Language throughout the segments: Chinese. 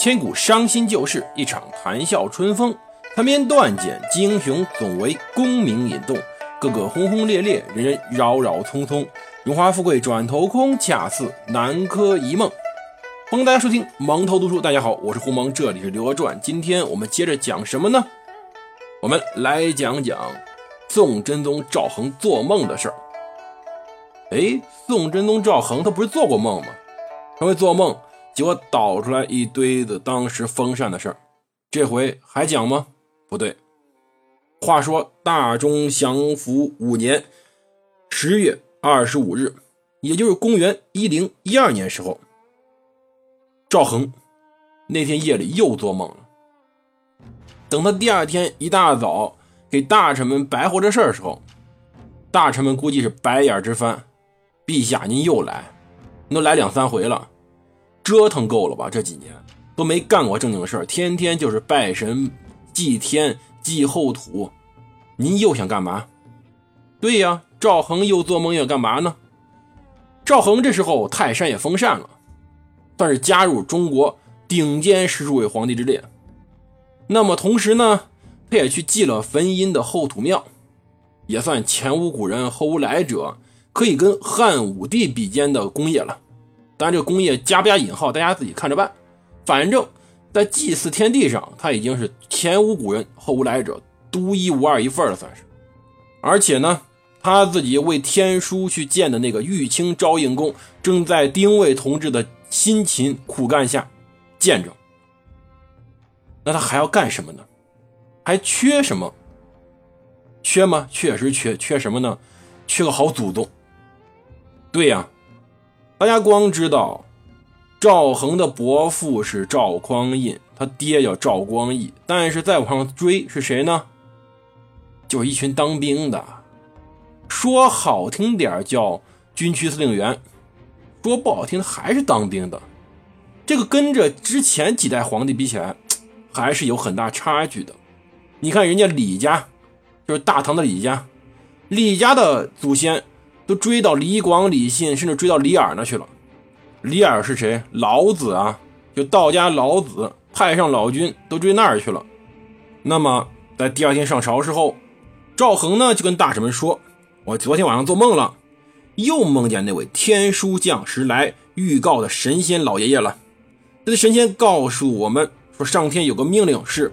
千古伤心旧事，一场谈笑春风。残篇断简，英雄总为功名引动。个个轰轰烈烈，人人扰扰匆匆。荣华富贵转头空，恰似南柯一梦。欢迎大家收听蒙头读书。大家好，我是胡蒙，这里是《刘娥传》。今天我们接着讲什么呢？我们来讲讲宋真宗赵恒做梦的事儿。哎，宋真宗赵恒他不是做过梦吗？他会做梦。结果导出来一堆子当时封禅的事儿，这回还讲吗？不对。话说大中祥符五年十月二十五日，也就是公元一零一二年时候，赵恒那天夜里又做梦了。等他第二天一大早给大臣们白活这事儿的时候，大臣们估计是白眼直翻。陛下，您又来，你都来两三回了。折腾够了吧？这几年都没干过正经事儿，天天就是拜神、祭天、祭后土。您又想干嘛？对呀，赵恒又做梦要干嘛呢？赵恒这时候泰山也封禅了，算是加入中国顶尖十数位皇帝之列。那么同时呢，他也去祭了汾阴的后土庙，也算前无古人后无来者，可以跟汉武帝比肩的功业了。当然，这个工业加不加引号，大家自己看着办。反正，在祭祀天地上，他已经是前无古人后无来者，独一无二一份了，算是。而且呢，他自己为天书去建的那个玉清昭应宫，正在丁谓同志的辛勤苦干下建着。那他还要干什么呢？还缺什么？缺吗？确实缺。缺什么呢？缺个好祖宗。对呀。大家光知道赵恒的伯父是赵匡胤，他爹叫赵光义，但是再往上追是谁呢？就是一群当兵的，说好听点叫军区司令员，说不好听还是当兵的。这个跟着之前几代皇帝比起来，还是有很大差距的。你看人家李家，就是大唐的李家，李家的祖先。都追到李广、李信，甚至追到李耳那去了。李耳是谁？老子啊，就道家老子，太上老君都追那儿去了。那么在第二天上朝时候，赵恒呢就跟大臣们说：“我昨天晚上做梦了，又梦见那位天书降时来预告的神仙老爷爷了。这神仙告诉我们说，上天有个命令是，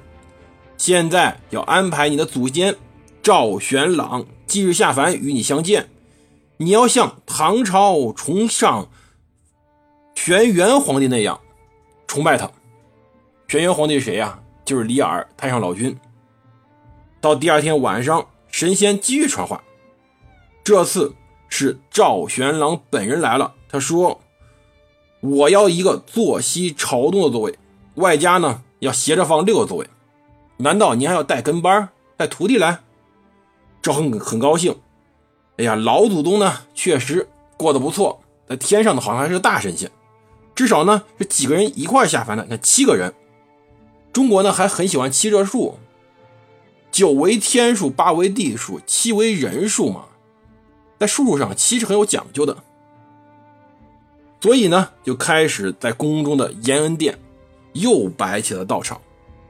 现在要安排你的祖先赵玄朗即日下凡与你相见。”你要像唐朝崇尚玄元皇帝那样崇拜他。玄元皇帝是谁呀？就是李耳，太上老君。到第二天晚上，神仙继续传话，这次是赵玄朗本人来了。他说：“我要一个坐西朝东的座位，外加呢要斜着放六个座位。难道您还要带跟班、带徒弟来？”赵恒很高兴。哎呀，老祖宗呢，确实过得不错，在天上的好像还是个大神仙，至少呢是几个人一块下凡的，那七个人。中国呢还很喜欢七这数，九为天数，八为地数，七为人数嘛，在数数上七是很有讲究的，所以呢就开始在宫中的延恩殿又摆起了道场，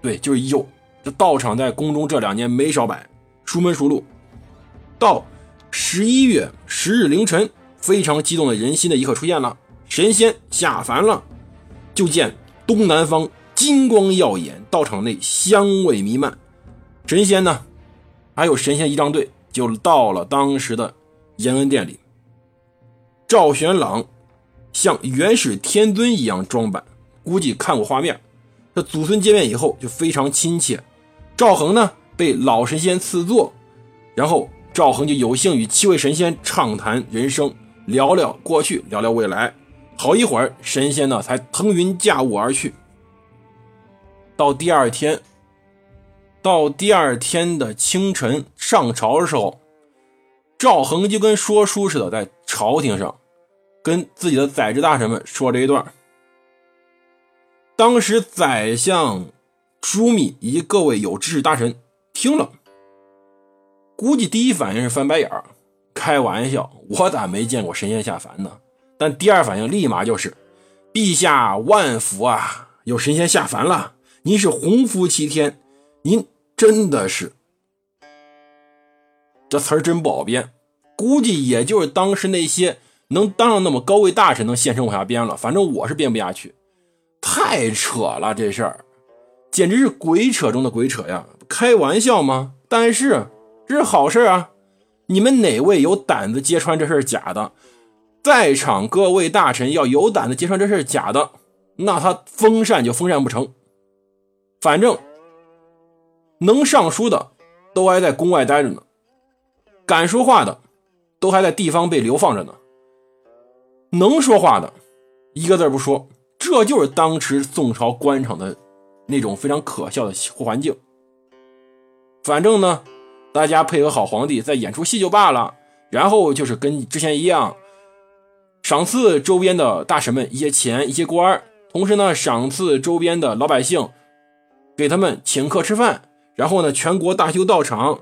对，就是又，这道场在宫中这两年没少摆，熟门熟路，道。十一月十日凌晨，非常激动的人心的一刻出现了。神仙下凡了，就见东南方金光耀眼，道场内香味弥漫。神仙呢，还有神仙仪仗队，就到了当时的延恩殿里。赵玄朗像元始天尊一样装扮，估计看过画面。他祖孙见面以后就非常亲切。赵恒呢，被老神仙赐座，然后。赵恒就有幸与七位神仙畅谈人生，聊聊过去，聊聊未来。好一会儿，神仙呢才腾云驾雾而去。到第二天，到第二天的清晨上朝的时候，赵恒就跟说书似的，在朝廷上跟自己的宰执大臣们说这一段。当时宰相枢密以及各位有知识大臣听了。估计第一反应是翻白眼儿，开玩笑，我咋没见过神仙下凡呢？但第二反应立马就是，陛下万福啊！有神仙下凡了，您是洪福齐天，您真的是……这词儿真不好编，估计也就是当时那些能当上那么高位大臣能现身往下编了，反正我是编不下去，太扯了，这事儿简直是鬼扯中的鬼扯呀！开玩笑吗？但是这是好事啊！你们哪位有胆子揭穿这事假的？在场各位大臣要有胆子揭穿这事假的，那他封禅就封禅不成。反正能上书的都还在宫外待着呢，敢说话的都还在地方被流放着呢。能说话的一个字不说，这就是当时宋朝官场的那种非常可笑的环境。反正呢，大家配合好皇帝，再演出戏就罢了，然后就是跟之前一样。赏赐周边的大臣们一些钱、一些官同时呢，赏赐周边的老百姓，给他们请客吃饭。然后呢，全国大修道场，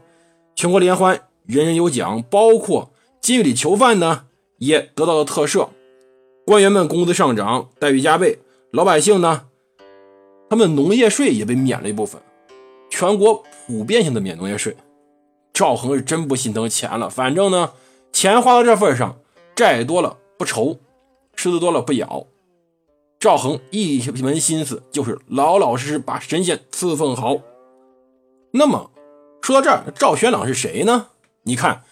全国联欢，人人有奖。包括监狱里囚犯呢，也得到了特赦。官员们工资上涨，待遇加倍。老百姓呢，他们农业税也被免了一部分，全国普遍性的免农业税。赵恒是真不心疼钱了，反正呢，钱花到这份上，债多了。不愁，吃的多了不咬。赵恒一门心思就是老老实实把神仙伺奉好。那么说到这儿，赵玄朗是谁呢？你看，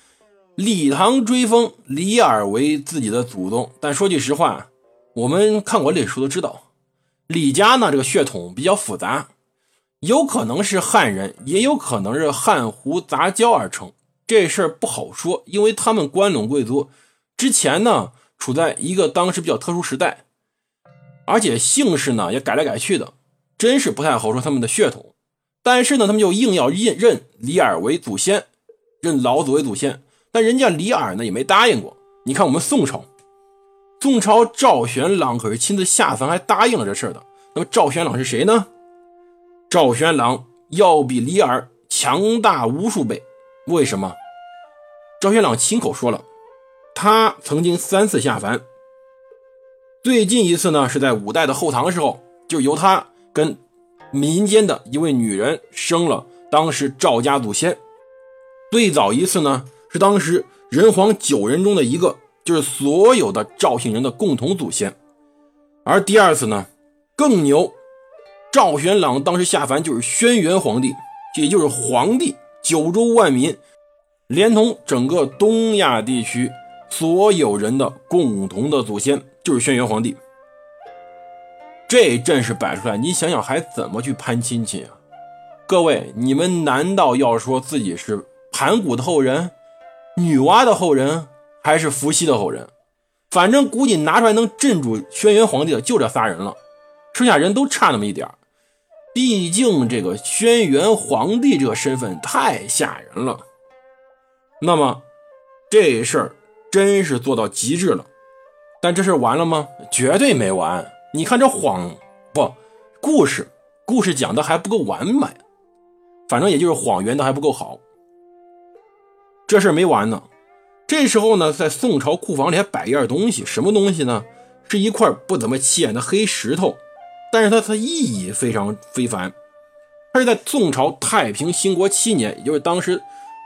李唐追封李耳为自己的祖宗，但说句实话，我们看过历史书都知道，李家呢这个血统比较复杂，有可能是汉人，也有可能是汉胡杂交而成。这事儿不好说，因为他们关陇贵族之前呢。处在一个当时比较特殊时代，而且姓氏呢也改来改去的，真是不太好说他们的血统。但是呢，他们就硬要认认李耳为祖先，认老祖为祖先。但人家李耳呢也没答应过。你看我们宋朝，宋朝赵玄朗可是亲自下凡还答应了这事的。那么赵玄朗是谁呢？赵玄朗要比李耳强大无数倍。为什么？赵玄朗亲口说了。他曾经三次下凡，最近一次呢是在五代的后唐时候，就由他跟民间的一位女人生了当时赵家祖先。最早一次呢是当时人皇九人中的一个，就是所有的赵姓人的共同祖先。而第二次呢更牛，赵玄朗当时下凡就是轩辕皇帝，也就是皇帝，九州万民，连同整个东亚地区。所有人的共同的祖先就是轩辕皇帝，这阵势摆出来，你想想还怎么去攀亲戚啊？各位，你们难道要说自己是盘古的后人、女娲的后人，还是伏羲的后人？反正估计拿出来能镇住轩辕皇帝的就这仨人了，剩下人都差那么一点毕竟这个轩辕皇帝这个身份太吓人了。那么这事儿。真是做到极致了，但这事完了吗？绝对没完！你看这谎不，故事故事讲的还不够完美，反正也就是谎圆的还不够好。这事没完呢。这时候呢，在宋朝库房里还摆一样东西，什么东西呢？是一块不怎么起眼的黑石头，但是它的意义非常非凡。它是在宋朝太平兴国七年，也就是当时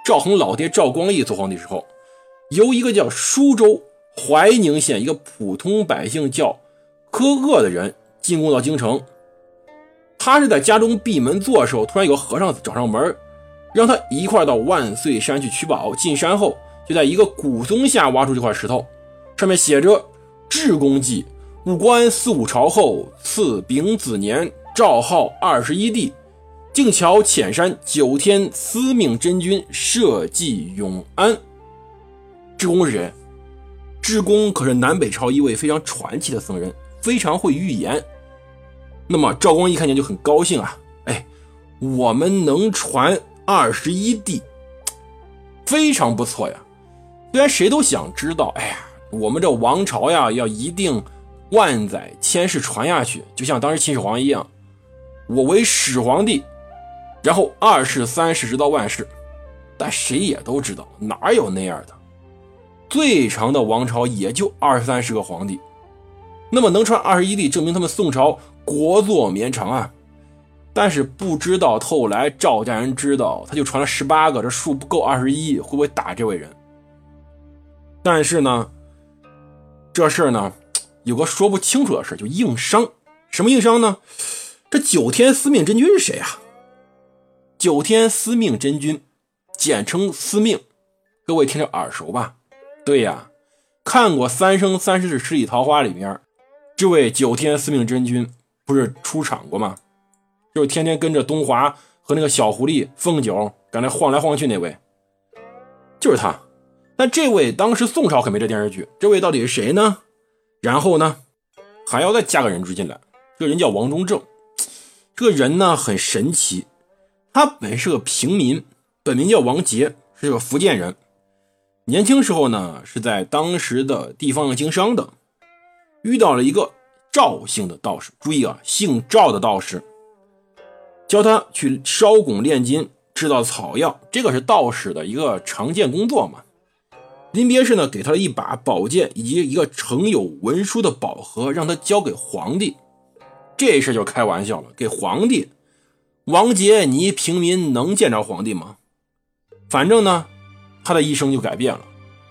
赵恒老爹赵光义做皇帝时候。由一个叫舒州怀宁县一个普通百姓叫柯鄂的人进贡到京城，他是在家中闭门坐的时候，突然有个和尚找上门，让他一块到万岁山去取宝。进山后，就在一个古松下挖出这块石头，上面写着“至公记，武官四五朝后，赐丙子年，诏号二十一帝，静桥浅山九天司命真君，社稷永安。”智公是谁？智公可是南北朝一位非常传奇的僧人，非常会预言。那么赵光义看见就很高兴啊！哎，我们能传二十一帝，非常不错呀。虽然谁都想知道，哎呀，我们这王朝呀，要一定万载千世传下去，就像当时秦始皇一样，我为始皇帝，然后二世、三世直到万世。但谁也都知道，哪有那样的？最长的王朝也就二三十个皇帝，那么能传二十一帝，证明他们宋朝国祚绵长啊。但是不知道后来赵家人知道，他就传了十八个，这数不够二十一，会不会打这位人？但是呢，这事儿呢，有个说不清楚的事就硬伤。什么硬伤呢？这九天司命真君是谁啊？九天司命真君，简称司命，各位听着耳熟吧？对呀，看过《三生三世十里桃花》里面，这位九天司命真君不是出场过吗？就是天天跟着东华和那个小狐狸凤九搁那晃来晃去那位，就是他。但这位当时宋朝可没这电视剧，这位到底是谁呢？然后呢，还要再加个人追进来，这个人叫王中正。这个人呢很神奇，他本是个平民，本名叫王杰，是个福建人。年轻时候呢是在当时的地方经商的，遇到了一个赵姓的道士。注意啊，姓赵的道士教他去烧汞炼金，制造草药，这个是道士的一个常见工作嘛。临别时呢，给他了一把宝剑以及一个盛有文书的宝盒，让他交给皇帝。这事就开玩笑了，给皇帝，王杰，你平民能见着皇帝吗？反正呢，他的一生就改变了，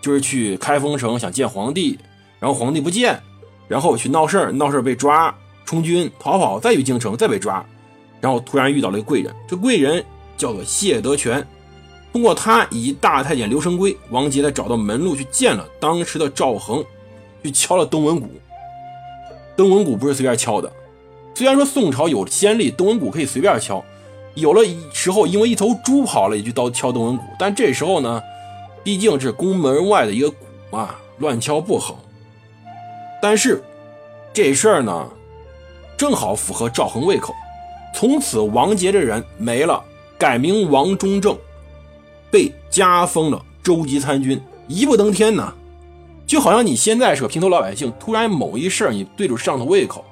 就是去开封城想见皇帝，然后皇帝不见，然后去闹事儿，闹事儿被抓，充军逃跑，再去京城再被抓，然后突然遇到了一个贵人，这贵人叫做谢德全。通过他以及大太监刘生贵，王杰才找到门路去见了当时的赵恒，去敲了登文鼓。登文鼓不是随便敲的，虽然说宋朝有先例，登文鼓可以随便敲，有了时候因为一头猪跑了，也就刀敲登文鼓。但这时候呢，毕竟是宫门外的一个鼓嘛，乱敲不好。但是这事儿呢，正好符合赵恒胃口，从此王杰这人没了，改名王中正。被加封了州级参军，一步登天呢，就好像你现在是个平头老百姓，突然某一事你对着上头胃口，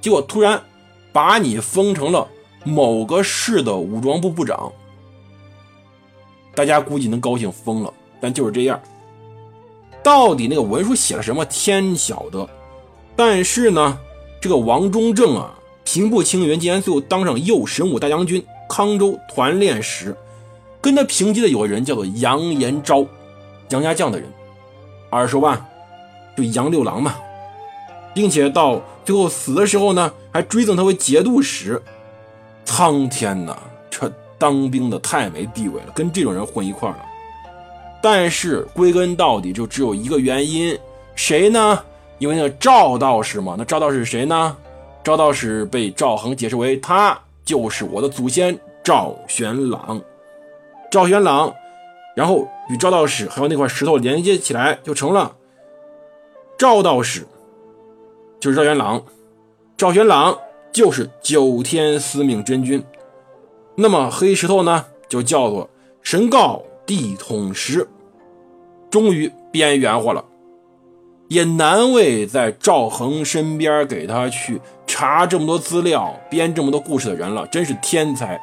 结果突然把你封成了某个市的武装部部长，大家估计能高兴疯了。但就是这样，到底那个文书写了什么，天晓得。但是呢，这个王中正啊，平步青云，竟然最后当上右神武大将军、康州团练使。跟他平级的有个人叫做杨延昭，杨家将的人，二十万？就杨六郎嘛，并且到最后死的时候呢，还追赠他为节度使。苍天呐，这当兵的太没地位了，跟这种人混一块了。但是归根到底就只有一个原因，谁呢？因为那个赵道士嘛。那赵道士是谁呢？赵道士被赵恒解释为他就是我的祖先赵玄朗。赵玄朗，然后与赵道士还有那块石头连接起来，就成了赵道士，就是赵玄朗。赵玄朗就是九天司命真君。那么黑石头呢，就叫做神告地统石。终于编圆乎了，也难为在赵恒身边给他去查这么多资料、编这么多故事的人了，真是天才。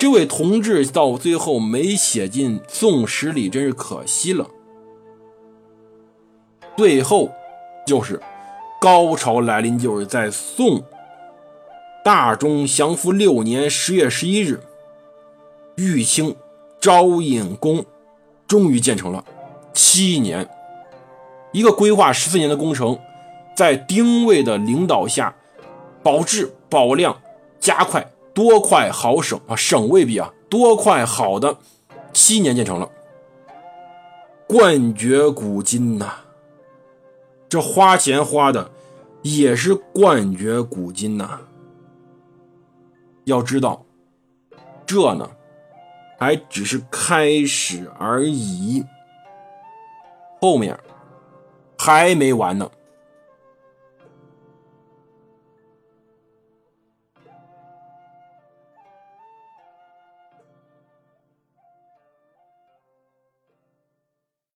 这位同志到最后没写进《宋史》里，真是可惜了。最后就是高潮来临，就是在宋大中祥符六年十月十一日，玉清昭隐宫终于建成了。七年，一个规划十四年的工程，在丁谓的领导下，保质保量加快。多快好省啊！省未必啊，多快好的，七年建成了。冠绝古今呐，这花钱花的也是冠绝古今呐。要知道，这呢还只是开始而已，后面还没完呢。